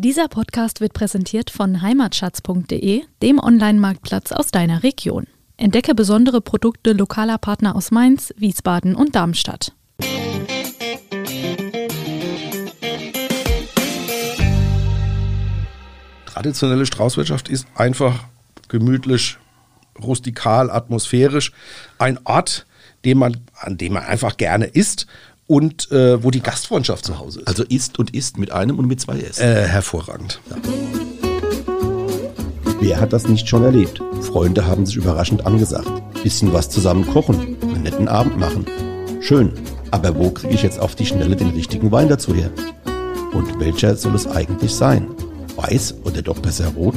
Dieser Podcast wird präsentiert von heimatschatz.de, dem Online-Marktplatz aus deiner Region. Entdecke besondere Produkte lokaler Partner aus Mainz, Wiesbaden und Darmstadt. Traditionelle Straußwirtschaft ist einfach gemütlich, rustikal, atmosphärisch. Ein Ort, den man, an dem man einfach gerne isst und äh, wo die Gastfreundschaft zu Hause ist. Also isst und isst mit einem und mit zwei S. Äh, hervorragend. Wer hat das nicht schon erlebt? Freunde haben sich überraschend angesagt. Bisschen was zusammen kochen, einen netten Abend machen. Schön, aber wo kriege ich jetzt auf die Schnelle den richtigen Wein dazu her? Und welcher soll es eigentlich sein? Weiß oder doch besser rot?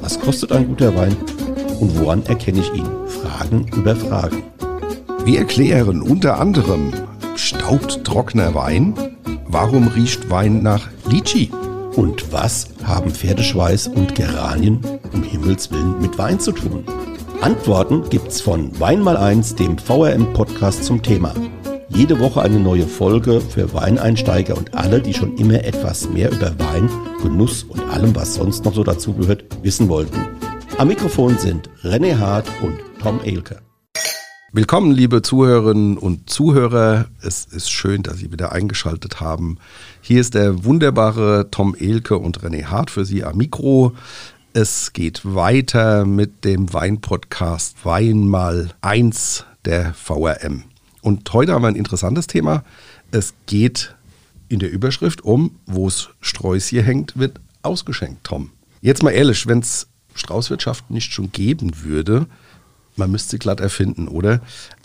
Was kostet ein guter Wein? Und woran erkenne ich ihn? Fragen über Fragen. Wir erklären unter anderem, staubt trockener Wein? Warum riecht Wein nach Litschi? Und was haben Pferdeschweiß und Geranien um Himmels Willen mit Wein zu tun? Antworten gibt's von Wein mal eins, dem VRM-Podcast zum Thema. Jede Woche eine neue Folge für Weineinsteiger und alle, die schon immer etwas mehr über Wein, Genuss und allem, was sonst noch so dazugehört, wissen wollten. Am Mikrofon sind René Hart und Tom Elke. Willkommen, liebe Zuhörerinnen und Zuhörer. Es ist schön, dass Sie wieder eingeschaltet haben. Hier ist der wunderbare Tom Elke und René Hart für Sie am Mikro. Es geht weiter mit dem Weinpodcast Wein mal eins der VRM. Und heute haben wir ein interessantes Thema. Es geht in der Überschrift um, wo es Sträußchen hängt, wird ausgeschenkt, Tom. Jetzt mal ehrlich, wenn es Straußwirtschaft nicht schon geben würde, man müsste sie glatt erfinden, oder?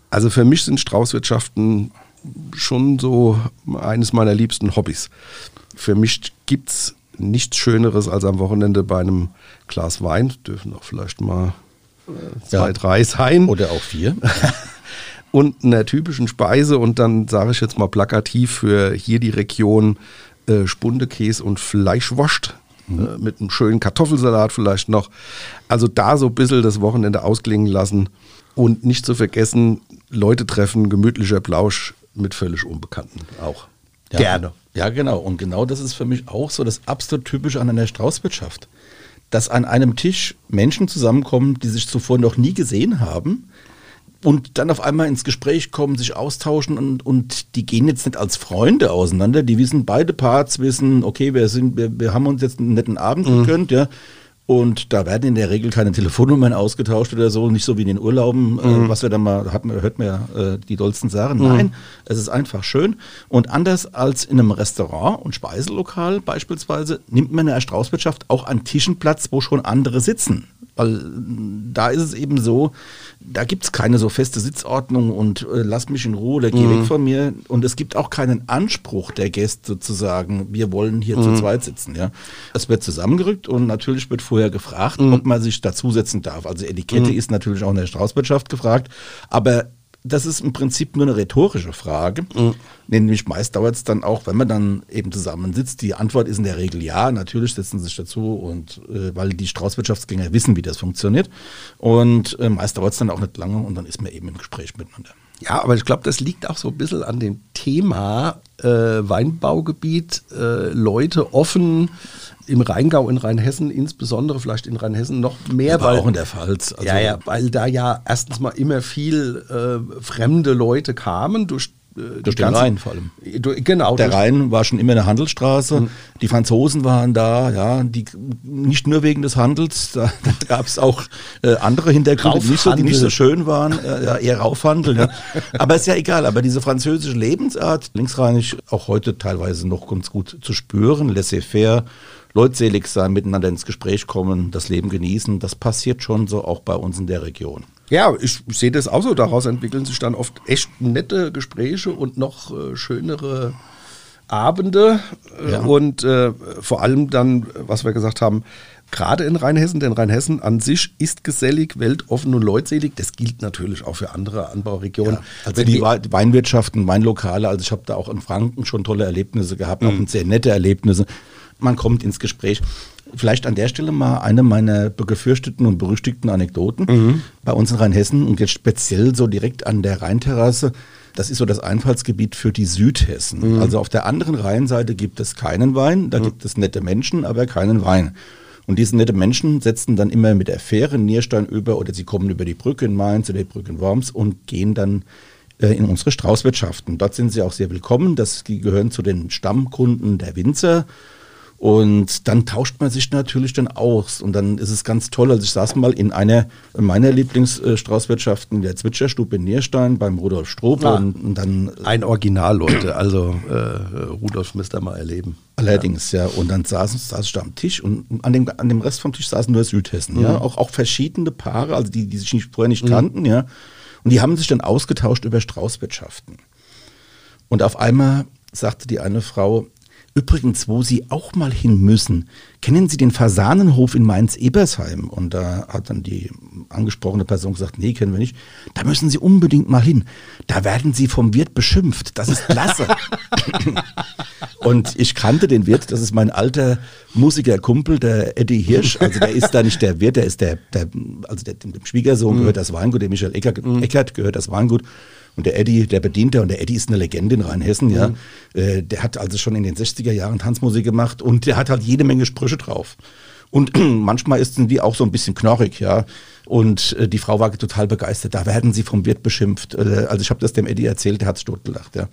Also für mich sind Straußwirtschaften schon so eines meiner liebsten Hobbys. Für mich gibt es nichts Schöneres als am Wochenende bei einem Glas Wein, dürfen auch vielleicht mal äh, zwei, Ja. drei sein Oder auch vier. und einer typischen Speise und dann sage ich jetzt mal plakativ für hier die Region äh, Spundekäse und Fleischwurst äh, mit einem schönen Kartoffelsalat vielleicht noch. Also da so ein bisschen das Wochenende ausklingen lassen und nicht zu vergessen, Leute treffen, gemütlicher Plausch mit völlig Unbekannten auch. Ja. Gerne. Ja, genau. Und genau das ist für mich auch so das absolut Typische an einer Straußwirtschaft. Dass an einem Tisch Menschen zusammenkommen, die sich zuvor noch nie gesehen haben und dann auf einmal ins Gespräch kommen, sich austauschen und, und die gehen jetzt nicht als Freunde auseinander. Die wissen, beide Parts wissen, okay, wir, sind, wir, wir haben uns jetzt einen netten Abend gegönnt, ja. Und da werden in der Regel keine Telefonnummern ausgetauscht oder so, nicht so wie in den Urlauben, äh, was wir dann mal, hat, man- hört man ja äh, die dollsten sagen. Nein, es ist einfach schön. Und anders als in einem Restaurant und Speiselokal beispielsweise, nimmt man in der Straußwirtschaft auch an Tischen Platz, wo schon andere sitzen. Weil äh, da ist es eben so, da gibt es keine so feste Sitzordnung und äh, lass mich in Ruhe oder geh weg von mir. Und es gibt auch keinen Anspruch der Gäste zu sagen, wir wollen hier zu zweit sitzen. Ja. Es wird zusammengerückt und natürlich wird vorher gefragt, ob man sich dazusetzen darf. Also Etikette ist natürlich auch in der Straußwirtschaft gefragt, aber das ist im Prinzip nur eine rhetorische Frage. Nämlich meist dauert es dann auch, wenn man dann eben zusammensitzt. Die Antwort ist in der Regel ja, natürlich setzen sie sich dazu und äh, weil die Straußwirtschaftsgänger wissen, wie das funktioniert. Und äh, meist dauert es dann auch nicht lange und dann ist man eben im Gespräch miteinander. Ja, aber ich glaube, das liegt auch so ein bisschen an dem Thema äh, Weinbaugebiet. Äh, Leute offen im Rheingau, in Rheinhessen, insbesondere vielleicht in Rheinhessen noch mehr, Aber weil, auch in der Pfalz. Also, ja, ja, weil da ja erstens mal immer viel äh, fremde Leute kamen durch, Durch den Rhein vor allem. Du- Genau. Der Rhein war schon immer eine Handelsstraße. Mhm. Die Franzosen waren da, ja, die nicht nur wegen des Handels, da, da gab es auch äh, andere Hintergründe, die nicht, so, die nicht so schön waren, äh, ja, eher Raufhandel. Ja. Aber ist ja egal, aber diese französische Lebensart, linksrheinisch auch heute teilweise noch ganz gut zu spüren, laissez-faire, leutselig sein, miteinander ins Gespräch kommen, das Leben genießen, das passiert schon so auch bei uns in der Region. Ja, ich sehe das auch so. Daraus entwickeln sich dann oft echt nette Gespräche und noch äh, schönere Abende. Äh, Ja. Und äh, vor allem dann, was wir gesagt haben, gerade in Rheinhessen, denn Rheinhessen an sich ist gesellig, weltoffen und leutselig. Das gilt natürlich auch für andere Anbauregionen. Ja, also Wenn die wir- Wei- Weinwirtschaften, Weinlokale, also ich habe da auch in Franken schon tolle Erlebnisse gehabt, auch sehr nette Erlebnisse. Man kommt ins Gespräch. Vielleicht an der Stelle mal eine meiner gefürchteten und berüchtigten Anekdoten. Mhm. Bei uns in Rheinhessen und jetzt speziell so direkt an der Rheinterrasse. Das ist so das Einfallsgebiet für die Südhessen. Mhm. Also auf der anderen Rheinseite gibt es keinen Wein, da gibt es nette Menschen, aber keinen Wein. Und diese nette Menschen setzen dann immer mit der Fähre in Nierstein über oder sie kommen über die Brücke in Mainz oder die Brücke in Worms und gehen dann äh, in unsere Straußwirtschaften. Dort sind sie auch sehr willkommen. Das, die gehören zu den Stammkunden der Winzer. Und dann tauscht man sich natürlich dann aus. Und dann ist es ganz toll. Also ich saß mal in einer meiner Lieblingsstraußwirtschaften, der Zwitscherstube in Nierstein beim Rudolf Strope. Ah. Und, und dann Ein Original, Leute. Also äh, Rudolf müsst ihr mal erleben. Allerdings, ja. Und dann saßen, saß ich da am Tisch und an dem, an dem Rest vom Tisch saßen nur Südhessen, ja. Auch, auch verschiedene Paare, also die, die sich nicht, vorher nicht kannten, ja. Und die haben sich dann ausgetauscht über Straußwirtschaften. Und auf einmal sagte die eine Frau, übrigens, wo Sie auch mal hin müssen, kennen Sie den Fasanenhof in Mainz-Ebersheim? Und da hat dann die angesprochene Person gesagt, nee, kennen wir nicht. Da müssen Sie unbedingt mal hin. Da werden Sie vom Wirt beschimpft. Das ist klasse. Und ich kannte den Wirt, das ist mein alter Musikerkumpel, der Eddie Hirsch. Also der ist da nicht der Wirt, der ist der, der also der, dem Schwiegersohn gehört das Weingut, dem Michael Eckert, Eckert gehört das Weingut. Und der Eddie, der Bediente, und der Eddie ist eine Legende in Rheinhessen, ja. Äh, der hat also schon in den 60er Jahren Tanzmusik gemacht und der hat halt jede Menge Sprüche drauf. Und manchmal ist die auch so ein bisschen knorrig, ja. Und äh, die Frau war total begeistert. Da werden sie vom Wirt beschimpft. Äh, also ich habe das dem Eddie erzählt, der hat totgelacht, ja.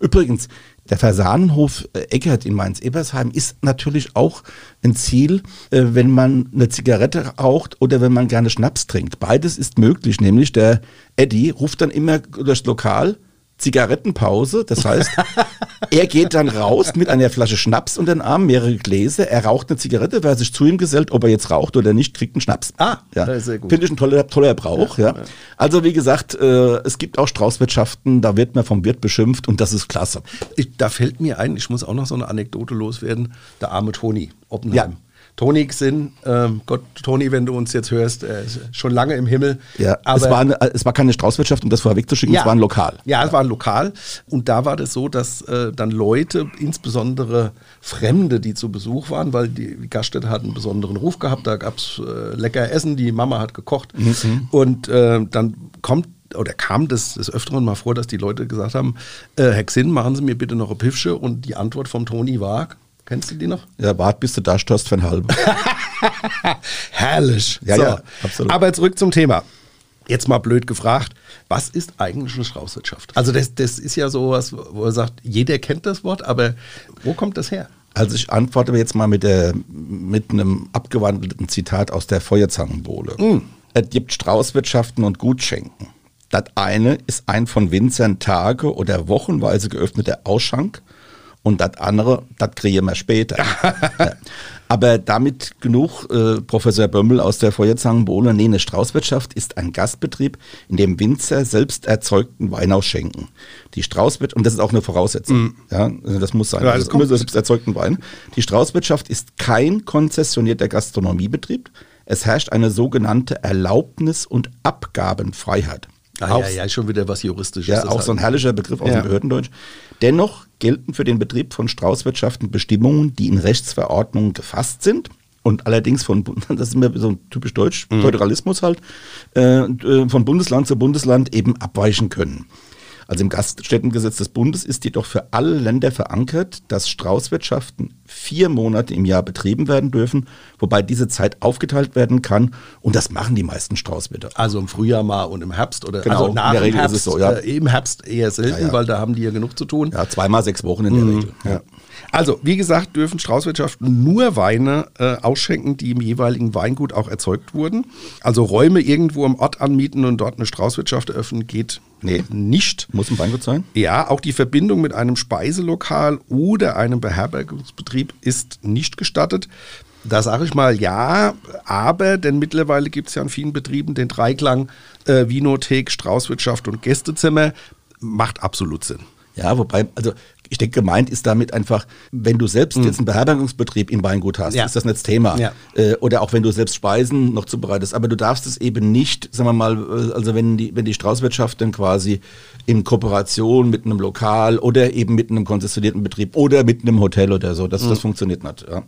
Übrigens, der Fasanenhof äh, Eckert in Mainz-Ebersheim ist natürlich auch ein Ziel, äh, wenn man eine Zigarette raucht oder wenn man gerne Schnaps trinkt. Beides ist möglich, nämlich der Eddie ruft dann immer durchs Lokal, Zigarettenpause. Das heißt, er geht dann raus mit einer Flasche Schnaps unter den Arm, mehrere Gläser. Er raucht eine Zigarette, wer sich zu ihm gesellt, ob er jetzt raucht oder nicht, kriegt einen Schnaps. Ah, ja. das ist sehr gut. Finde ich ein toller, toller Brauch. Ja, Also wie gesagt, äh, es gibt auch Straußwirtschaften, da wird man vom Wirt beschimpft und das ist klasse. Ich, da fällt mir ein, ich muss auch noch so eine Anekdote loswerden. Der arme Toni Oppenheim. Ja. Toni Xinn, ähm, Gott, Toni, wenn du uns jetzt hörst, er ist schon lange im Himmel. Ja, aber es, war eine, es war keine Straußwirtschaft, um das vorher wegzuschicken, es war ein Lokal. Ja, es war ein Lokal. Und da war das so, dass äh, dann Leute, insbesondere Fremde, die zu Besuch waren, weil die, die Gaststätte hat einen besonderen Ruf gehabt, da gab es äh, lecker Essen, die Mama hat gekocht. Und äh, dann kommt oder kam das des Öfteren mal vor, dass die Leute gesagt haben, äh, Herr Xinn, machen Sie mir bitte noch eine Piffsche. Und die Antwort vom Toni war, kennst du die noch? Ja, wart bis du da störst für ein halb. Herrlich. Ja, ja, absolut. Aber zurück zum Thema. Jetzt mal blöd gefragt, was ist eigentlich eine Straußwirtschaft? Also das, das ist ja sowas, wo er sagt, jeder kennt das Wort, aber wo kommt das her? Also ich antworte jetzt mal mit, der, mit einem abgewandelten Zitat aus der Feuerzangenbowle. Mm. Es gibt Straußwirtschaften und Gutschenken. Das eine ist ein von Winzern Tage oder wochenweise geöffneter Ausschank und das andere, das kriegen wir später. ja. Aber damit genug, äh, Professor Bömmel aus der Feuerzangenbowle. Nee, eine Straußwirtschaft ist ein Gastbetrieb, in dem Winzer selbst erzeugten Wein ausschenken. Die Straußwirtschaft, und das ist auch eine Voraussetzung, ja, also das muss sein, Ja, ja, das kommt. selbst erzeugten Wein. Die Straußwirtschaft ist kein konzessionierter Gastronomiebetrieb. Es herrscht eine sogenannte Erlaubnis- und Abgabenfreiheit. Ah, Auch- ja, ja, schon wieder was Juristisches. ja, auch hat- so ein herrlicher Begriff aus Ja. dem Behördendeutsch. Dennoch gelten für den Betrieb von Straußwirtschaften Bestimmungen, die in Rechtsverordnungen gefasst sind und allerdings von, das ist immer so ein typisch deutsch, Mhm. Föderalismus halt, äh, äh, von Bundesland zu Bundesland eben abweichen können. Also im Gaststättengesetz des Bundes ist jedoch für alle Länder verankert, dass Straußwirtschaften vier Monate im Jahr betrieben werden dürfen, wobei diese Zeit aufgeteilt werden kann und das machen die meisten Straußwirte. Also im Frühjahr mal und im Herbst oder Genau, also in nach der dem Regel ist Herbst, es so, ja. äh, Im Herbst eher selten, Ja, ja. weil da haben die ja genug zu tun. Ja, zweimal sechs Wochen in der Regel. Ja. Also, wie gesagt, dürfen Straußwirtschaften nur Weine äh, ausschenken, die im jeweiligen Weingut auch erzeugt wurden. Also Räume irgendwo am Ort anmieten und dort eine Straußwirtschaft eröffnen geht Nee. nicht. Muss ein Weingut sein? Ja, auch die Verbindung mit einem Speiselokal oder einem Beherbergungsbetrieb ist nicht gestattet. Da sage ich mal ja, aber denn mittlerweile gibt es ja in vielen Betrieben den Dreiklang äh, Vinothek, Straußwirtschaft und Gästezimmer. Macht absolut Sinn. Ja, wobei, also ich denke, gemeint ist damit einfach, wenn du selbst jetzt einen Beherbergungsbetrieb im Weingut hast. Ja. ist das nicht das Thema. Ja. Äh, oder auch wenn du selbst Speisen noch zubereitest. Aber du darfst es eben nicht, sagen wir mal, äh, also wenn die, wenn die Straußwirtschaft dann quasi in Kooperation mit einem Lokal oder eben mit einem konzessionierten Betrieb oder mit einem Hotel oder so, das, das funktioniert nicht. Ja.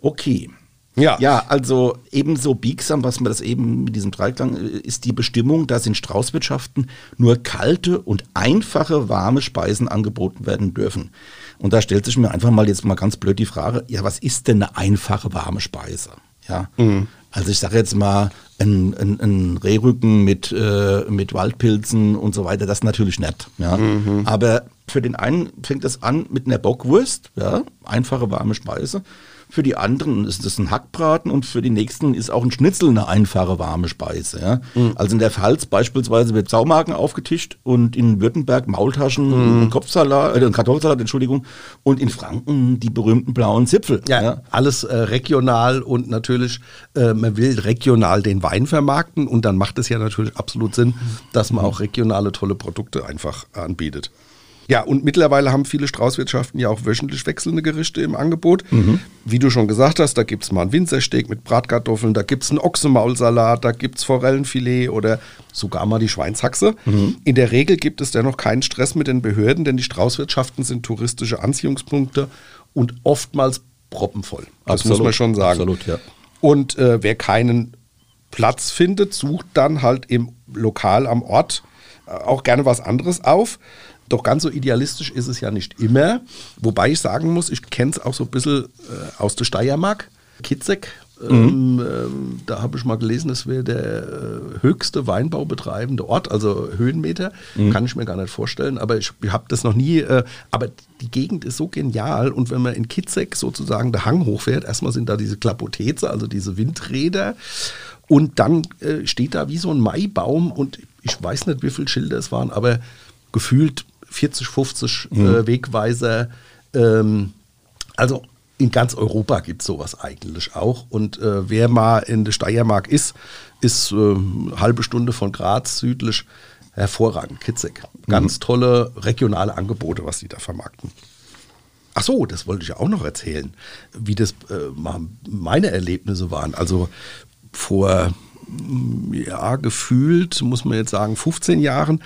Okay. Ja. ja, also ebenso biegsam, was man das eben mit diesem Dreiklang äh, ist die Bestimmung, dass in Straußwirtschaften nur kalte und einfache warme Speisen angeboten werden dürfen. Und da stellt sich mir einfach mal jetzt mal ganz blöd die Frage, ja, was ist denn eine einfache warme Speise? Ja. Mhm. Also ich sage jetzt mal, ein, ein, ein Rehrücken mit, äh, mit Waldpilzen und so weiter, das ist natürlich nett. Ja. Mhm. Aber für den einen fängt das an mit einer Bockwurst, ja, einfache warme Speise. Für die anderen ist das ein Hackbraten und für die nächsten ist auch ein Schnitzel eine einfache warme Speise. Ja? Mhm. Also in der Pfalz beispielsweise wird Saumagen aufgetischt und in Württemberg Maultaschen, mhm. Kopfsalat, äh, Kartoffelsalat, Entschuldigung, und in Franken die berühmten blauen Zipfel. Ja, ja. alles äh, regional und natürlich, äh, man will regional den Wein vermarkten und dann macht es ja natürlich absolut Sinn, dass man auch regionale tolle Produkte einfach anbietet. Ja, und mittlerweile haben viele Straußwirtschaften ja auch wöchentlich wechselnde Gerichte im Angebot. Mhm. Wie du schon gesagt hast, da gibt es mal einen Winzersteak mit Bratkartoffeln, da gibt es einen Ochsenmaulsalat, da gibt es Forellenfilet oder sogar mal die Schweinshaxe. Mhm. In der Regel gibt es dennoch keinen Stress mit den Behörden, denn die Straußwirtschaften sind touristische Anziehungspunkte und oftmals proppenvoll. Das Absolut. muss man schon sagen. Absolut, ja. Und äh, wer keinen Platz findet, sucht dann halt im Lokal am Ort äh, auch gerne was anderes auf. Doch ganz so idealistisch ist es ja nicht immer. Wobei ich sagen muss, ich kenne es auch so ein bisschen äh, aus der Steiermark. Kitzek, ähm, mhm. ähm, da habe ich mal gelesen, das wäre der äh, höchste Weinbaubetreibende Ort, also Höhenmeter. Mhm. Kann ich mir gar nicht vorstellen, aber ich, ich habe das noch nie. Äh, aber die Gegend ist so genial und wenn man in Kitzek sozusagen der Hang hochfährt, erstmal sind da diese Klapoteze, also diese Windräder. Und dann äh, steht da wie so ein Maibaum und ich weiß nicht, wie viele Schilder es waren, aber gefühlt 40, 50 mhm. äh, Wegweiser. Ähm, also in ganz Europa gibt es sowas eigentlich auch. Und äh, wer mal in der Steiermark ist, ist äh, eine halbe Stunde von Graz südlich hervorragend, Kitzig. Ganz mhm. tolle regionale Angebote, was die da vermarkten. Ach so, das wollte ich ja auch noch erzählen, wie das äh, meine Erlebnisse waren. Also vor ja, gefühlt, muss man jetzt sagen, 15 Jahren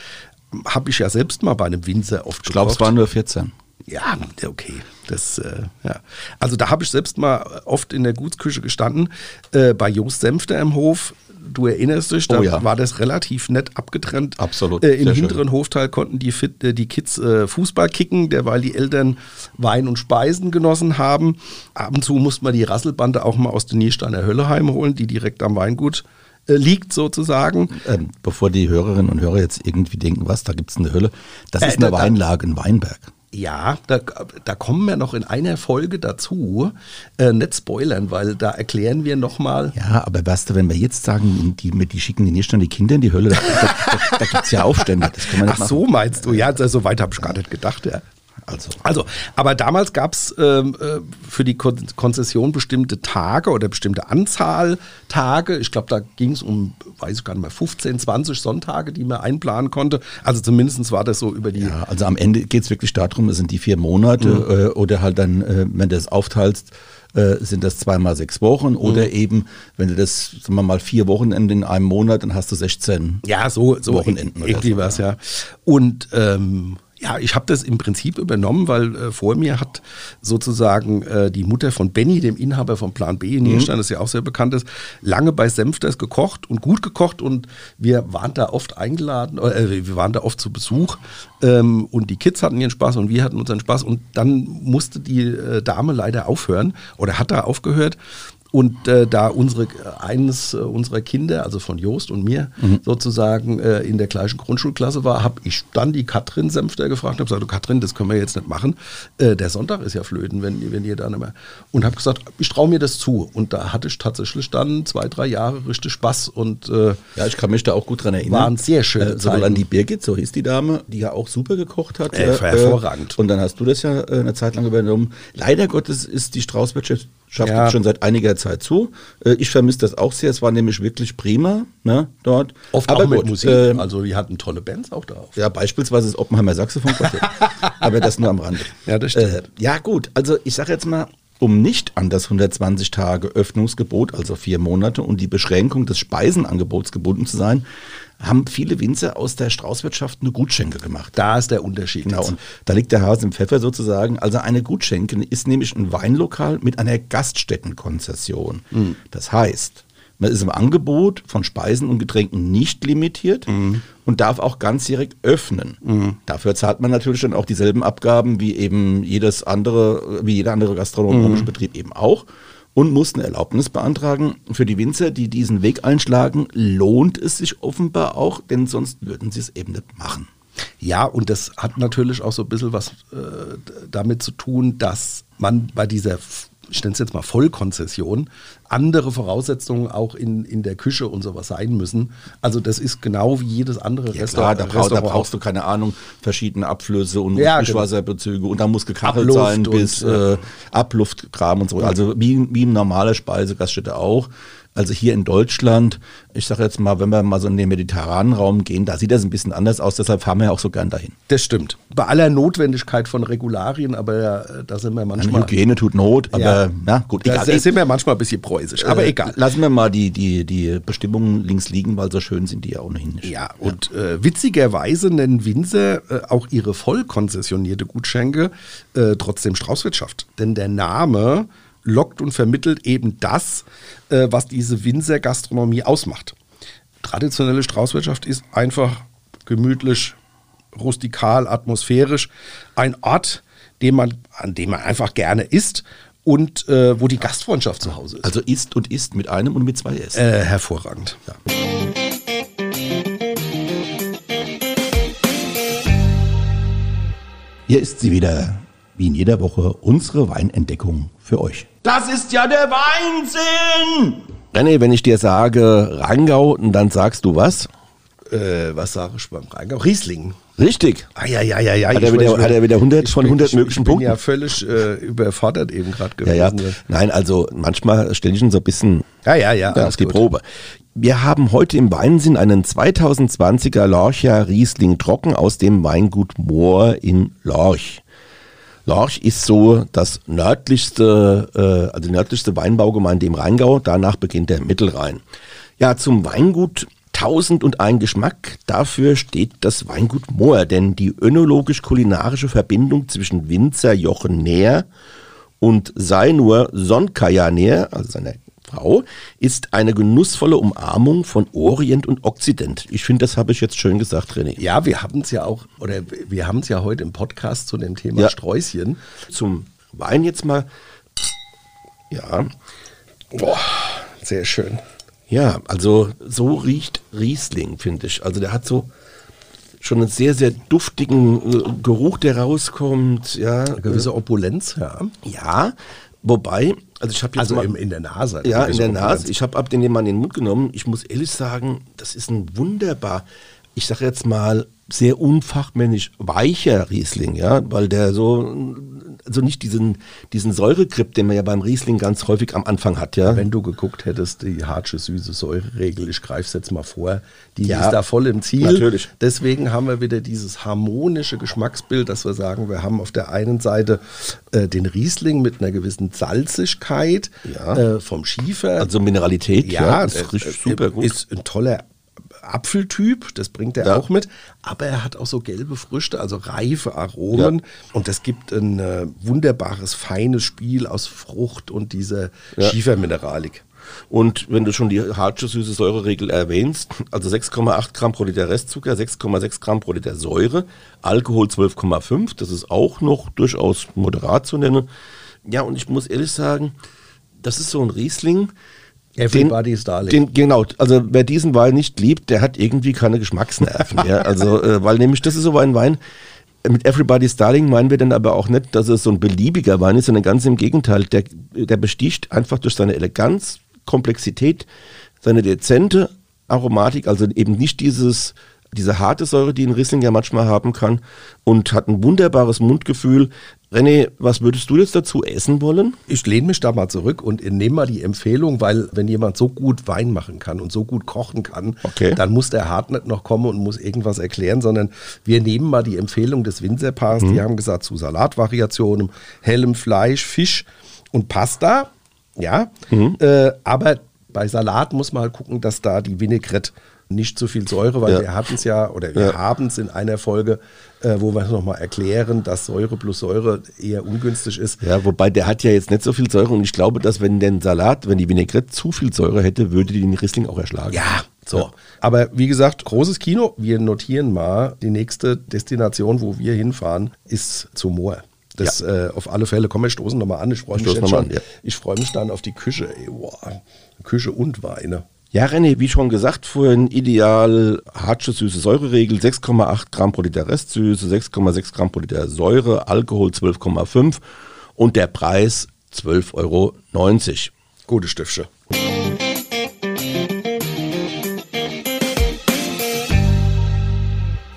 habe ich ja selbst mal bei einem Winzer oft Ich glaube, es waren nur 14. Ja, okay. Das, äh, ja. Also da habe ich selbst mal oft in der Gutsküche gestanden, äh, bei Jost Senfter im Hof. Du erinnerst dich, da oh ja. war das relativ nett abgetrennt. Absolut. Äh, Im hinteren schön. Hofteil konnten die, Fit, äh, die Kids äh, Fußball kicken, derweil die Eltern Wein und Speisen genossen haben. Ab und zu musste man die Rasselbande auch mal aus der Niersteiner Hölle heimholen, die direkt am Weingut äh, liegt sozusagen. Ähm, bevor die Hörerinnen und Hörer jetzt irgendwie denken, was, da gibt es eine Hölle. Das äh, ist eine da, Weinlage in Weinberg. Ja, da, da kommen wir noch in einer Folge dazu. Äh, nicht spoilern, weil da erklären wir nochmal. Ja, aber weißt du, wenn wir jetzt sagen, die, die schicken die nicht die Kinder in die Hölle, da, da, da, da gibt es ja Aufstände. Das kann man Ach so meinst du? Ja, so weit habe ich gar nicht gedacht. Ja. Also, also aber damals gab es ähm, äh, für die Kon Konzession bestimmte Tage oder bestimmte Anzahl Tage. Ich glaube, da ging es um, weiß ich gar nicht mehr, 15, 20 Sonntage, die man einplanen konnte. Also zumindest war das so über die. Ja, also am Ende geht es wirklich darum, es sind die vier Monate mhm. äh, oder halt dann, äh, wenn du es aufteilst, äh, sind das zweimal sechs Wochen oder mhm. eben, wenn du das, sagen wir mal, vier Wochenende in einem Monat, dann hast du 16 ja, so, so Wochenenden. Irgendwie so, was, ja. Und ähm, ja, ich habe das im Prinzip übernommen, weil äh, vor mir hat sozusagen äh, die Mutter von Benny, dem Inhaber von Plan B in mhm. Nierstein, das ja auch sehr bekannt ist, lange bei Senfters gekocht und gut gekocht und wir waren da oft eingeladen, äh, wir waren da oft zu Besuch ähm, und die Kids hatten ihren Spaß und wir hatten unseren Spaß und dann musste die äh, Dame leider aufhören oder hat da aufgehört und äh, da unsere, eines äh, unserer Kinder, also von Jost und mir, mhm. sozusagen äh, in der gleichen Grundschulklasse war, habe ich dann die Katrin Senfter gefragt und habe gesagt, du Katrin, das können wir jetzt nicht machen. Äh, der Sonntag ist ja flöten, wenn, wenn ihr da nicht mehr. Und habe gesagt, ich traue mir das zu. Und da hatte ich tatsächlich dann zwei, drei Jahre richtig Spaß. Und, äh, ja, ich kann mich da auch gut dran erinnern. Waren sehr schöne äh, Zeiten. an die Birgit, so hieß die Dame, die ja auch super gekocht hat. Äh, hervorragend. und dann hast du das ja eine Zeit lang übernommen. Leider Gottes ist die Straußwirtschaft ja. schon seit einiger Zeit zu. Äh, ich vermisse das auch sehr. Es war nämlich wirklich prima ne, dort. Oft Aber auch mit gut, Musik. Äh, also die hatten tolle Bands auch da. Ja, beispielsweise das Oppenheimer Saxophon. Aber das nur am Rande. Ja, das stimmt. Äh, ja gut, also ich sage jetzt mal, um nicht an das 120 Tage Öffnungsgebot, also vier Monate und die Beschränkung des Speisenangebots gebunden zu sein, haben viele Winzer aus der Straußwirtschaft eine Gutschenke gemacht. Da ist der Unterschied. Genau, jetzt. und da liegt der Hase im Pfeffer sozusagen. Also eine Gutschenke ist nämlich ein Weinlokal mit einer Gaststättenkonzession. Das heißt, man ist im Angebot von Speisen und Getränken nicht limitiert und darf auch ganzjährig öffnen. Dafür zahlt man natürlich dann auch dieselben Abgaben wie eben jedes andere, wie jeder andere gastronomische Betrieb eben auch und muss eine Erlaubnis beantragen. Für die Winzer, die diesen Weg einschlagen, lohnt es sich offenbar auch, denn sonst würden sie es eben nicht machen. Ja, und das hat natürlich auch so ein bisschen was äh, damit zu tun, dass man bei dieser, ich nenne es jetzt mal Vollkonzession, andere Voraussetzungen auch in, in der Küche und sowas sein müssen. Also das ist genau wie jedes andere Ja, Restaurant. klar, da, brauch, da brauchst du keine Ahnung, verschiedene Abflüsse und Ja, Mischwasserbezüge und da muss gekachelt Abluft sein bis und, äh, Abluftkram und so. Also wie, wie ein normaler Speisegaststätte auch. Also hier in Deutschland, ich sage jetzt mal, wenn wir mal so in den mediterranen Raum gehen, da sieht das ein bisschen anders aus, deshalb fahren wir ja auch so gern dahin. Das stimmt. Bei aller Notwendigkeit von Regularien, aber äh, da sind wir Eine manchmal. Hygiene tut Not, aber Ja. ja, gut, Da egal. sind wir manchmal ein bisschen preußisch, aber Äh, egal. Lassen wir mal die, die, die Bestimmungen links liegen, weil so schön sind die ja ohnehin nicht. Ja, und äh, witzigerweise nennen Winzer äh, auch ihre vollkonzessionierte Gutschenke äh, trotzdem Straußwirtschaft. Denn der Name lockt und vermittelt eben das, äh, was diese Winzergastronomie ausmacht. Traditionelle Straußwirtschaft ist einfach gemütlich, rustikal, atmosphärisch. Ein Ort, den man, an dem man einfach gerne isst und äh, wo die Gastfreundschaft zu Hause ist. Also isst und isst mit einem und mit zwei S. Äh, hervorragend. Ja. Hier ist sie wieder, wie in jeder Woche, unsere Weinentdeckung für euch. Das ist ja der Weinsinn! René, wenn ich dir sage Rheingau, dann sagst du was? Äh, was sage ich beim Rheingau? Riesling. Richtig. Ah, ja, ja, ja, ja. Hat er wieder- hat er wieder 100 ich von bin- 100 ich, möglichen ich bin Punkten? ja völlig äh, überfordert eben gerade Ja, ja. gewesen. Nein, also manchmal stelle ich ihn so ein bisschen Ja, ja, ja. ja, auf die gut. Probe. Wir haben heute im Weinsinn einen 2020er Lorcher Riesling trocken aus dem Weingut Moor in Lorch. Lorch ist so das nördlichste, äh, also die nördlichste Weinbaugemeinde im Rheingau. Danach beginnt der Mittelrhein. Ja, zum Weingut 1001 Geschmack. Dafür steht das Weingut Moor, denn die önologisch-kulinarische Verbindung zwischen Winzer Jochen Näher und Seinur Sonkajaner, also seiner Frau, ist eine genussvolle Umarmung von Orient und Okzident. Ich finde, das habe ich jetzt schön gesagt, René. Ja, wir haben es ja auch, oder wir haben es ja heute im Podcast zu dem Thema Ja. Sträußchen. Zum Wein jetzt mal. Ja, Boah, sehr schön. ja, also so riecht Riesling, finde ich. Also der hat so schon einen sehr, sehr duftigen äh, Geruch, der rauskommt. Ja, Eine gewisse Opulenz, ja. ja. Wobei, also ich habe jetzt Also mal, im, in der Nase. Ja, in der. Nase. Ich habe ab den mal in den Mund genommen. Ich muss ehrlich sagen, das ist ein wunderbar, ich sage jetzt mal, sehr unfachmännisch weicher Riesling, ja, weil der so, also nicht diesen, diesen Säuregrip, den man ja beim Riesling ganz häufig am Anfang hat, ja. Wenn du geguckt hättest, die Hartsche süße Säureregel, ich greife es jetzt mal vor, die Ja, ist da voll im Ziel. natürlich. Deswegen haben wir wieder dieses harmonische Geschmacksbild, dass wir sagen, wir haben auf der einen Seite äh, den Riesling mit einer gewissen Salzigkeit Ja. äh, vom Schiefer. Also Mineralität, ja, das äh, riecht äh, super gut. Ist ein toller Apfeltyp, das bringt er Ja. auch mit, aber er hat auch so gelbe Früchte, also reife Aromen und das gibt ein äh, wunderbares, feines Spiel aus Frucht und dieser Ja. Schiefermineralik. Und wenn du schon die Hartsche süße Säureregel erwähnst, also 6,8 Gramm pro Liter Restzucker, 6,6 Gramm pro Liter Säure, Alkohol 12,5, das ist auch noch durchaus moderat zu nennen. Ja, und ich muss ehrlich sagen, das ist so ein Riesling. Everybody's Darling. Den, genau, also wer diesen Wein nicht liebt, der hat irgendwie keine Geschmacksnerven. ja, also, äh, weil nämlich das ist so ein Wein, mit Everybody's Darling meinen wir dann aber auch nicht, dass es so ein beliebiger Wein ist, sondern ganz im Gegenteil. Der, der besticht einfach durch seine Eleganz, Komplexität, seine dezente Aromatik, also eben nicht dieses, diese harte Säure, die ein Riesling ja manchmal haben kann und hat ein wunderbares Mundgefühl. René, was würdest du jetzt dazu essen wollen? Ich lehne mich da mal zurück und nehme mal die Empfehlung, weil wenn jemand so gut Wein machen kann und so gut kochen kann, Okay. dann muss der Hart nicht noch kommen und muss irgendwas erklären, sondern wir nehmen mal die Empfehlung des Winzerpaars. Die haben gesagt, zu Salatvariationen, hellem Fleisch, Fisch und Pasta, ja. Äh, aber bei Salat muss man halt gucken, dass da die Vinaigrette nicht zu viel Säure, weil Ja. wir hatten es ja, oder wir Ja. haben es in einer Folge, äh, wo wir es nochmal erklären, dass Säure plus Säure eher ungünstig ist. Ja, wobei der hat ja jetzt nicht so viel Säure und ich glaube, dass wenn der Salat, wenn die Vinaigrette zu viel Säure hätte, würde die den Riesling auch erschlagen. Ja, so. Aber wie gesagt, großes Kino. Wir notieren mal, die nächste Destination, wo wir hinfahren, ist zu Moor. Das äh, auf alle Fälle. Komm, wir stoßen nochmal an. Ich freue mich, jetzt schon. an, ja. Ich freue mich dann auf die Küche. Ey, boah. Küche und Weine. Ja, René, wie schon gesagt, vorhin ideal hartsche süße Säureregel, 6,8 Gramm pro Liter Restsüße, 6,6 Gramm pro Liter Säure, Alkohol 12,5 und der Preis 12,90 Euro. Gute Stifte.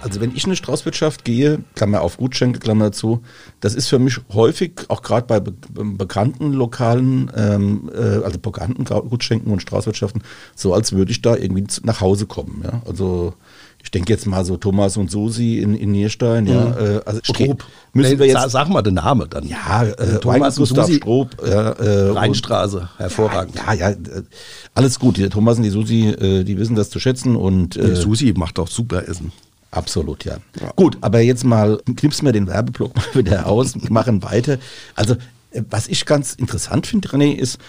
Also wenn ich in eine Straußwirtschaft gehe, Klammer auf Gutschenke, Klammer zu, das ist für mich häufig, auch gerade bei be bekannten lokalen, ähm, äh, also bekannten Gutschenken und Straußwirtschaften, so als würde ich da irgendwie nach Hause kommen. Ja? Also ich denke jetzt mal so Thomas und Susi in, in Nierstein, ja. Äh, also Stroop. Müssen Nee, wir jetzt. Sag mal den Namen dann. Ja, äh, Thomas Thomas und Gustav Susi. Stroop. Ja, äh, Rheinstraße. Hervorragend. Ja, ja, äh, alles gut. Die Thomas und die Susi, äh, die wissen das zu schätzen und Die äh, Susi macht auch super Essen. Absolut, ja. Gut, aber jetzt mal, knipsen wir den Werbeblock mal wieder aus, machen weiter. Also, äh, was ich ganz interessant finde, René, ist,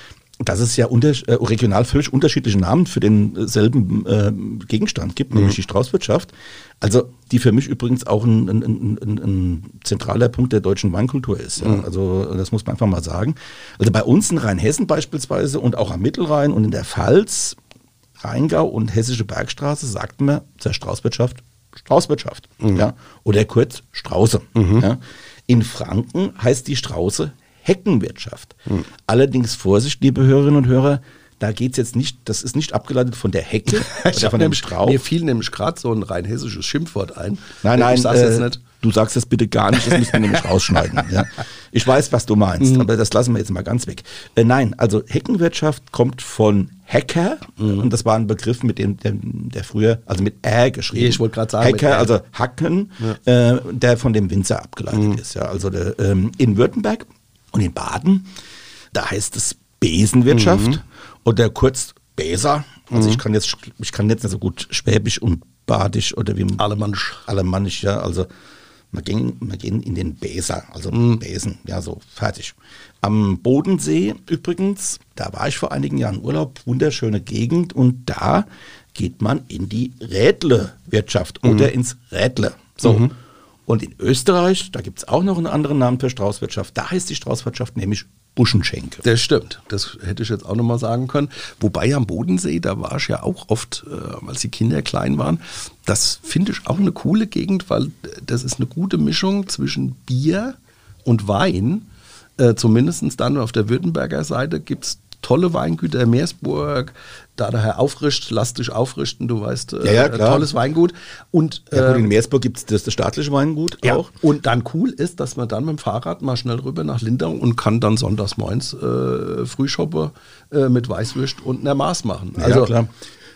dass es ja unter, äh, regional völlig unterschiedliche Namen für denselben äh, Gegenstand gibt, nämlich die Straußwirtschaft. Also, die für mich übrigens auch ein, ein, ein, ein, zentraler Punkt der deutschen Weinkultur ist. Ja. Also, das muss man einfach mal sagen. Also, bei uns in Rheinhessen beispielsweise und auch am Mittelrhein und in der Pfalz, Rheingau und Hessische Bergstraße sagt man zur Straußwirtschaft Straußwirtschaft. Ja? Oder kurz Strauße. Ja? In Franken heißt die Strauße Heckenwirtschaft. Allerdings Vorsicht, liebe Hörerinnen und Hörer, da geht es jetzt nicht, das ist nicht abgeleitet von der Hecke Ich oder von dem nämlich, Strauch. mir fiel nämlich gerade so ein rein hessisches Schimpfwort ein. Nein, nein, ich sag's jetzt äh, nicht. Du sagst das bitte gar nicht, das müssen wir nämlich rausschneiden. Ja. Ich weiß, was du meinst, Mhm. aber das lassen wir jetzt mal ganz weg. Äh, nein, also Heckenwirtschaft kommt von Hacker Mhm. und das war ein Begriff, mit dem der, der früher, also mit Ä geschrieben. Ich wollte gerade sagen, Hacker, also Hacken, äh, der von dem Winzer abgeleitet Mhm. ist. Ja. Also der, ähm, in Württemberg und in Baden, da heißt es Besenwirtschaft Mhm. oder kurz Beser. Also ich kann jetzt ich kann jetzt nicht so gut Schwäbisch und Badisch oder wie Alemannisch. Alemannisch, ja, also wir gehen, wir gehen in den Beser, also Besen, ja, so, fertig. Am Bodensee übrigens, da war ich vor einigen Jahren Urlaub, wunderschöne Gegend und da geht man in die Rädle-Wirtschaft oder ins Rädle. So. Und in Österreich, da gibt es auch noch einen anderen Namen für Straußwirtschaft, da heißt die Straußwirtschaft nämlich Buschenschenke. Das stimmt. Das hätte ich jetzt auch nochmal sagen können. Wobei am Bodensee, da war ich ja auch oft, äh, als die Kinder klein waren. Das finde ich auch eine coole Gegend, weil äh, das ist eine gute Mischung zwischen Bier und Wein. Äh, Zumindest dann auf der Württemberger Seite gibt es tolle Weingüter, Meersburg, da der Herr Aufricht, lass dich aufrichten, du weißt, äh, Ja, ja, tolles Weingut. Und Ja, gut, ähm, in Meersburg gibt es das, das staatliche Weingut ja, auch. und dann cool ist, dass man dann mit dem Fahrrad mal schnell rüber nach Lindau und kann dann sonntags morgens äh, Frühschoppe äh, mit Weißwürst und einer Maß machen. Also, ja, klar.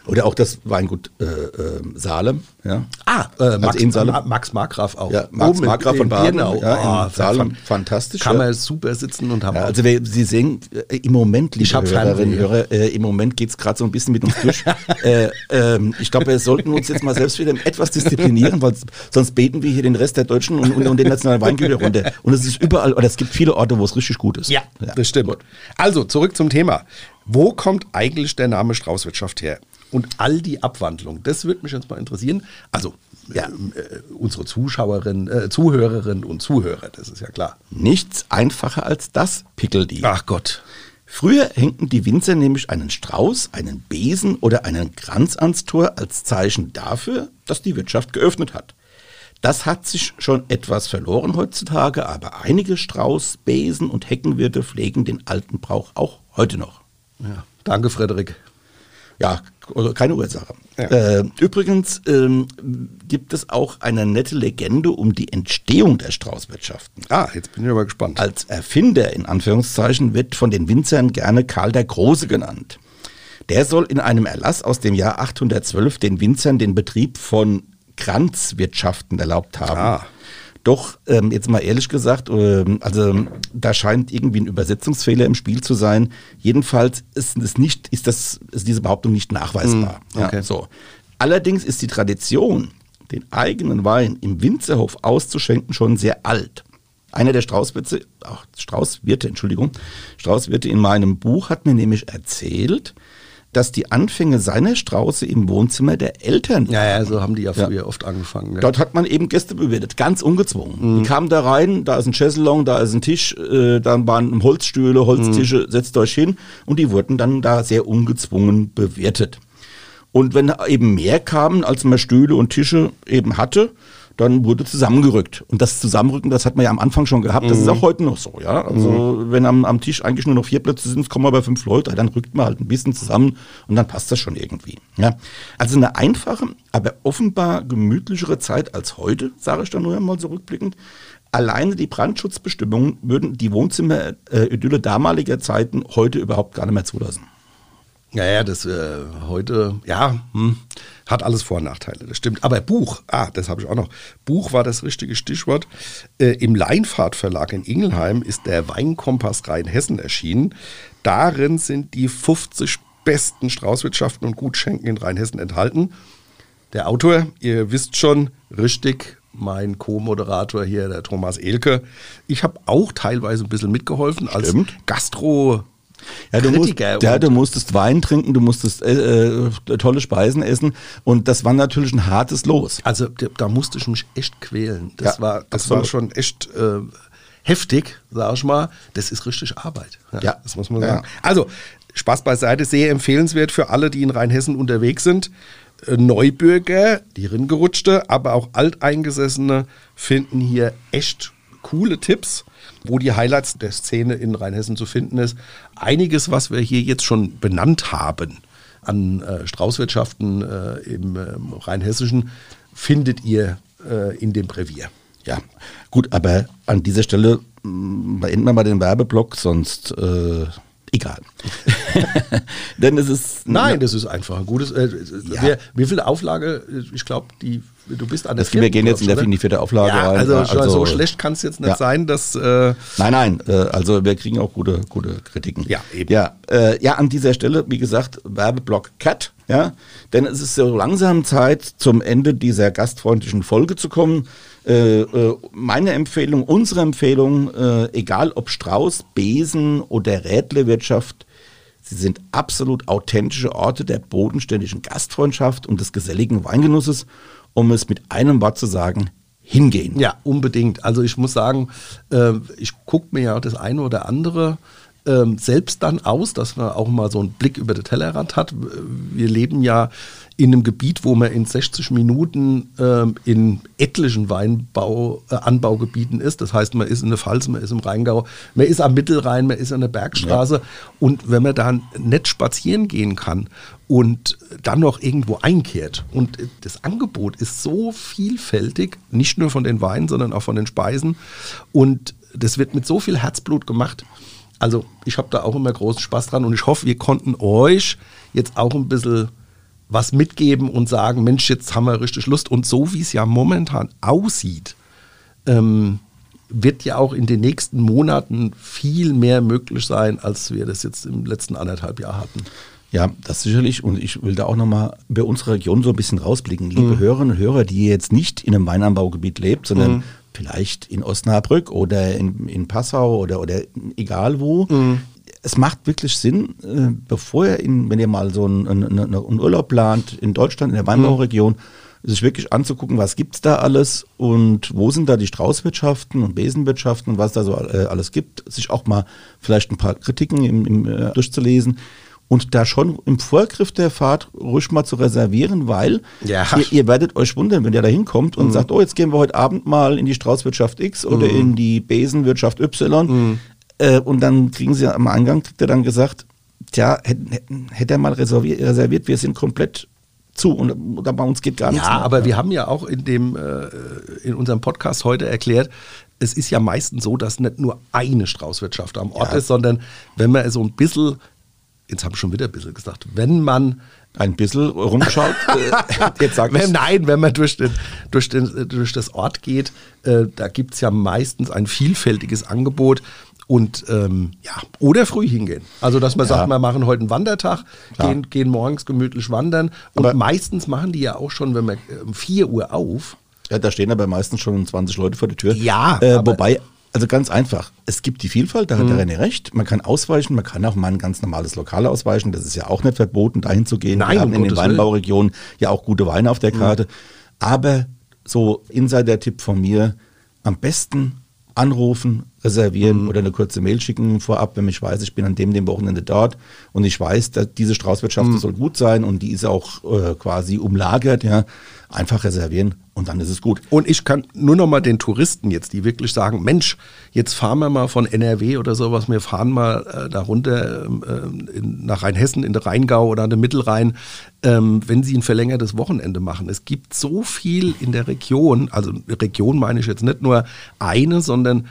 Oder auch das Weingut äh, äh, Salem. Ja. Ah, äh, Max, in Salem. Ma- Max Markgraf auch. Ja, Max Oben in- Markgraf von Baden, Birnau. ja, in Ah, Salem. fan- Fantastisch, Kann ja. man super sitzen und haben Ja, auch- also wir, Sie sehen, äh, im Moment, liebe Hörerinnen. Hörer, äh, im Moment geht es gerade so ein bisschen mit uns durch. äh, ähm, ich glaube, wir sollten uns jetzt mal selbst wieder etwas disziplinieren, weil sonst beten wir hier den Rest der Deutschen und, und, und den nationalen Weingüter runter. Und es ist überall, oder es gibt viele Orte, wo es richtig gut ist. Ja, das stimmt. Also zurück zum Thema. Wo kommt eigentlich der Name Straußwirtschaft her? Und all die Abwandlungen, das würde mich jetzt mal interessieren. Also ja, äh, unsere Zuschauerinnen, äh, Zuhörerinnen und Zuhörer, das ist ja klar. Nichts einfacher als das, Pickeldi. Ach Gott. Früher hängten die Winzer nämlich einen Strauß, einen Besen oder einen Kranz ans Tor als Zeichen dafür, dass die Wirtschaft geöffnet hat. Das hat sich schon etwas verloren heutzutage, aber einige Strauß, Besen und Heckenwirte pflegen den alten Brauch auch heute noch. Ja. Danke, Frederik. Ja, keine Ursache. Ja. Äh, übrigens ähm, gibt es auch eine nette Legende um die Entstehung der Straußwirtschaften. Ah, jetzt bin ich aber gespannt. Als Erfinder in Anführungszeichen wird von den Winzern gerne Karl der Große genannt. Der soll in einem Erlass aus dem Jahr 812 den Winzern den Betrieb von Kranzwirtschaften erlaubt haben. Ah. Doch, ähm, jetzt mal ehrlich gesagt, ähm, also da scheint irgendwie ein Übersetzungsfehler im Spiel zu sein. Jedenfalls ist, es nicht, ist, das, ist diese Behauptung nicht nachweisbar. Mm, okay. ja, so. Allerdings ist die Tradition, den eigenen Wein im Winzerhof auszuschenken, schon sehr alt. Einer der Straußwirte, ach, Straußwirte, Entschuldigung, Straußwirte in meinem Buch hat mir nämlich erzählt, dass die Anfänge seiner Strauße im Wohnzimmer der Eltern Ja, ja, so haben die ja Ja. früher oft angefangen. Ja. Dort hat man eben Gäste bewirtet, ganz ungezwungen. Die kamen da rein, da ist ein Chaiselong, da ist ein Tisch, äh, dann waren Holzstühle, Holztische, setzt euch hin und die wurden dann da sehr ungezwungen bewirtet. Und wenn eben mehr kamen, als man Stühle und Tische eben hatte, dann wurde zusammengerückt. Und das Zusammenrücken, das hat man ja am Anfang schon gehabt, das ist auch heute noch so, ja. Also wenn am, am Tisch eigentlich nur noch vier Plätze sind, kommen aber fünf Leute, dann rückt man halt ein bisschen zusammen und dann passt das schon irgendwie. Ja. Also eine einfache, aber offenbar gemütlichere Zeit als heute, sage ich dann nur einmal so rückblickend. Alleine die Brandschutzbestimmungen würden die Wohnzimmer-Idylle damaliger Zeiten heute überhaupt gar nicht mehr zulassen. Ja, ja, das äh, heute, ja, hm, hat alles Vor- und Nachteile, das stimmt. Aber Buch, ah, das habe ich auch noch. Buch war das richtige Stichwort. Äh, Im Leinfahrt Verlag in Ingelheim ist der Weinkompass Rheinhessen erschienen. Darin sind die 50 besten Straußwirtschaften und Gutschenken in Rheinhessen enthalten. Der Autor, ihr wisst schon, richtig, mein Co-Moderator hier, der Thomas Elke. Ich habe auch teilweise ein bisschen mitgeholfen als. Gastro. Ja, du, musst, ja, du musstest Wein trinken, du musstest äh, äh, tolle Speisen essen und das war natürlich ein hartes Los. Also da, musste ich mich echt quälen. Das Ja, war, das war schon echt äh, heftig, sag ich mal. Das ist richtig Arbeit. Ja. Das muss man Ja. sagen. Also, Spaß beiseite, sehr empfehlenswert für alle, die in Rheinhessen unterwegs sind. Äh, Neubürger, die Ringerutschte, aber auch Alteingesessene finden hier echt coole Tipps, wo die Highlights der Szene in Rheinhessen zu finden ist. Einiges, was wir hier jetzt schon benannt haben an äh, Straußwirtschaften äh, im ähm, Rheinhessischen, findet ihr äh, in dem Brevier. Ja, gut, aber an dieser Stelle mh, beenden wir mal den Werbeblock, sonst äh, egal. Denn es ist Nein, das ist einfach ein gutes. Äh, Ja. wer, wie viel Auflage? Ich glaube, die du bist an der Das- wir vierten, gehen jetzt in der- die vierte Auflage ja, rein. Also, also- so schlecht kann es jetzt nicht Ja. sein, dass. Äh, Nein, nein, äh, also wir kriegen auch gute, gute Kritiken. Ja, eben. Ja, äh, ja, an dieser Stelle, wie gesagt, Werbeblock Cut, ja, denn es ist so langsam Zeit, zum Ende dieser gastfreundlichen Folge zu kommen. Äh, äh, meine Empfehlung, unsere Empfehlung, äh, egal ob Strauß, Besen oder Rädlewirtschaft, sie sind absolut authentische Orte der bodenständigen Gastfreundschaft und des geselligen Weingenusses, um es mit einem Wort zu sagen, hingehen. Ja, unbedingt. Also ich muss sagen, äh, ich gucke mir ja das eine oder andere ähm, selbst dann aus, dass man auch mal so einen Blick über den Tellerrand hat. Wir leben ja in einem Gebiet, wo man in 60 Minuten ähm, in etlichen Weinbau, äh, Anbaugebieten ist. Das heißt, man ist in der Pfalz, man ist im Rheingau, man ist am Mittelrhein, man ist an der Bergstraße. Und wenn man da nett spazieren gehen kann und dann noch irgendwo einkehrt und das Angebot ist so vielfältig, nicht nur von den Weinen, sondern auch von den Speisen und das wird mit so viel Herzblut gemacht. Also ich habe da auch immer großen Spaß dran und ich hoffe, wir konnten euch jetzt auch ein bisschen was mitgeben und sagen, Mensch, jetzt haben wir richtig Lust. Und so wie es ja momentan aussieht, ähm, wird ja auch in den nächsten Monaten viel mehr möglich sein, als wir das jetzt im letzten anderthalb Jahr hatten. Ja, das sicherlich. Und ich will da auch nochmal bei unserer Region so ein bisschen rausblicken. Liebe Hörerinnen und Hörer, die jetzt nicht in einem Weinanbaugebiet lebt, sondern vielleicht in Osnabrück oder in, in Passau oder, oder egal wo. Es macht wirklich Sinn, äh, bevor ihr, in, wenn ihr mal so einen, einen, einen Urlaub plant in Deutschland, in der Weinbauregion, sich wirklich anzugucken, was gibt's da alles und wo sind da die Straußwirtschaften und Besenwirtschaften und was da so äh, alles gibt, sich auch mal vielleicht ein paar Kritiken im, im, äh, durchzulesen und da schon im Vorgriff der Fahrt ruhig mal zu reservieren, weil Ja. ihr, ihr werdet euch wundern, wenn ihr da hinkommt und sagt, oh, jetzt gehen wir heute Abend mal in die Straußwirtschaft X oder in die Besenwirtschaft Y äh, und dann kriegen sie am Eingang, kriegt er dann gesagt, tja, hätte er mal reserviert, reserviert, wir sind komplett zu und bei uns geht gar nichts Ja, mehr. aber wir haben ja auch in dem äh, in unserem Podcast heute erklärt, es ist ja meistens so, dass nicht nur eine Straußwirtschaft am Ort Ja. ist, sondern wenn man so ein bisschen, jetzt habe ich schon wieder ein bisschen gesagt, wenn man ein bisschen rumschaut. äh, Jetzt sagt wenn, nein, wenn man durch, den, durch, den, durch das Ort geht, äh, da gibt es ja meistens ein vielfältiges Angebot. Und ähm, ja, oder früh hingehen. Also, dass man ja. sagt, wir machen heute einen Wandertag, gehen, gehen morgens gemütlich wandern. Und aber meistens machen die ja auch schon, wenn man um 4 Uhr auf. Ja, da stehen aber meistens schon 20 Leute vor der Tür. Ja. Äh, wobei, also ganz einfach. Es gibt die Vielfalt, da hat der mhm. René recht. Man kann ausweichen, man kann auch mal ein ganz normales Lokal ausweichen. Das ist ja auch nicht verboten, dahin zu gehen. Nein, Wir haben in den Weinbauregionen ja auch gute Weine auf der mhm. Karte. Mhm. Aber so Insider-Tipp von mir, am besten anrufen, reservieren mhm. oder eine kurze Mail schicken vorab, wenn ich weiß, ich bin an dem, dem Wochenende dort und ich weiß, dass diese Straußwirtschaft mhm. soll gut sein und die ist auch äh, quasi umlagert, ja, einfach reservieren und dann ist es gut. Und ich kann nur noch mal den Touristen jetzt, die wirklich sagen, Mensch, jetzt fahren wir mal von NRW oder sowas, wir fahren mal äh, da runter ähm, äh, in, nach Rheinhessen in den Rheingau oder an den Mittelrhein, ähm, wenn sie ein verlängertes Wochenende machen. Es gibt so viel in der Region, also Region meine ich jetzt nicht nur eine, sondern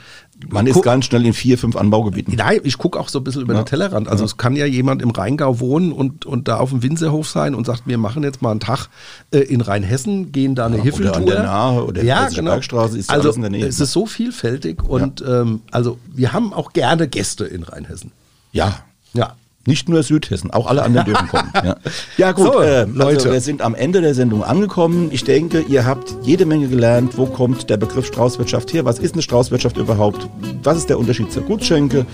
man ist ganz schnell in vier, fünf Anbaugebieten. Nein, ich gucke auch so ein bisschen über ja. den Tellerrand. Also ja. es kann ja jemand im Rheingau wohnen und, und da auf dem Winzerhof sein und sagt, wir machen jetzt mal einen Tag äh, in Rheinhessen, gehen da eine ja, Hiffeltour. Oder an der Nahe oder ja, genau. Bergstraße ist also, alles in der Nähe. Es ist so vielfältig und ähm, also wir haben auch gerne Gäste in Rheinhessen. Ja. Ja. Nicht nur Südhessen, auch alle anderen dürfen kommen. Ja, ja gut, so, äh, Leute. Also wir sind am Ende der Sendung angekommen. Ich denke, ihr habt jede Menge gelernt. Wo kommt der Begriff Straußwirtschaft her? Was ist eine Straußwirtschaft überhaupt? Was ist der Unterschied zur Gutschenke?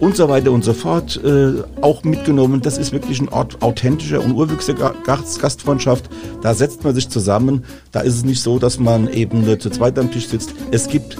Und so weiter und so fort. Äh, auch mitgenommen, das ist wirklich ein Ort authentischer und urwüchsiger Gastfreundschaft. Da setzt man sich zusammen. Da ist es nicht so, dass man eben zu zweit am Tisch sitzt. Es gibt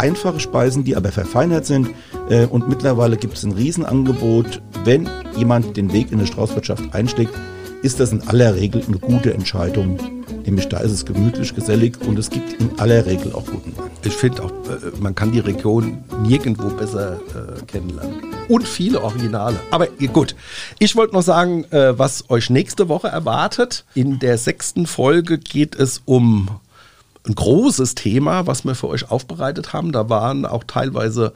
einfache Speisen, die aber verfeinert sind. Äh, und mittlerweile gibt es ein Riesenangebot. Wenn jemand den Weg in die Straußwirtschaft einschlägt, ist das in aller Regel eine gute Entscheidung. Nämlich da ist es gemütlich, gesellig und es gibt in aller Regel auch guten Wein. Ich finde auch, äh, man kann die Region nirgendwo besser äh, kennenlernen. Und viele Originale. Aber gut, ich wollte noch sagen, was euch nächste Woche erwartet. In der sechsten Folge geht es um ein großes Thema, was wir für euch aufbereitet haben. Da waren auch teilweise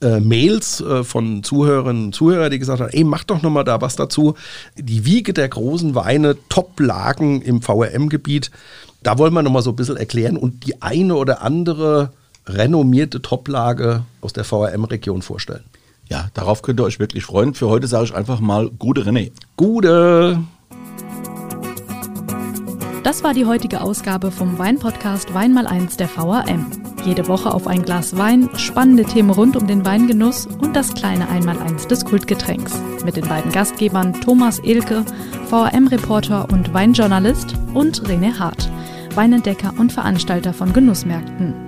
äh, Mails äh, von Zuhörerinnen und Zuhörern, die gesagt haben, ey, mach doch nochmal da was dazu. Die Wiege der großen Weine, Top-Lagen im VRM-Gebiet, da wollen wir nochmal so ein bisschen erklären und die eine oder andere renommierte Top-Lage aus der VRM-Region vorstellen. Ja, darauf könnt ihr euch wirklich freuen. Für heute sage ich einfach mal Gute René. Gute! Das war die heutige Ausgabe vom Weinpodcast Wein mal eins der VAM. Jede Woche auf ein Glas Wein, spannende Themen rund um den Weingenuss und das kleine Einmaleins des Kultgetränks. Mit den beiden Gastgebern Thomas Elke, VAM-Reporter und Weinjournalist und René Hart, Weinentdecker und Veranstalter von Genussmärkten.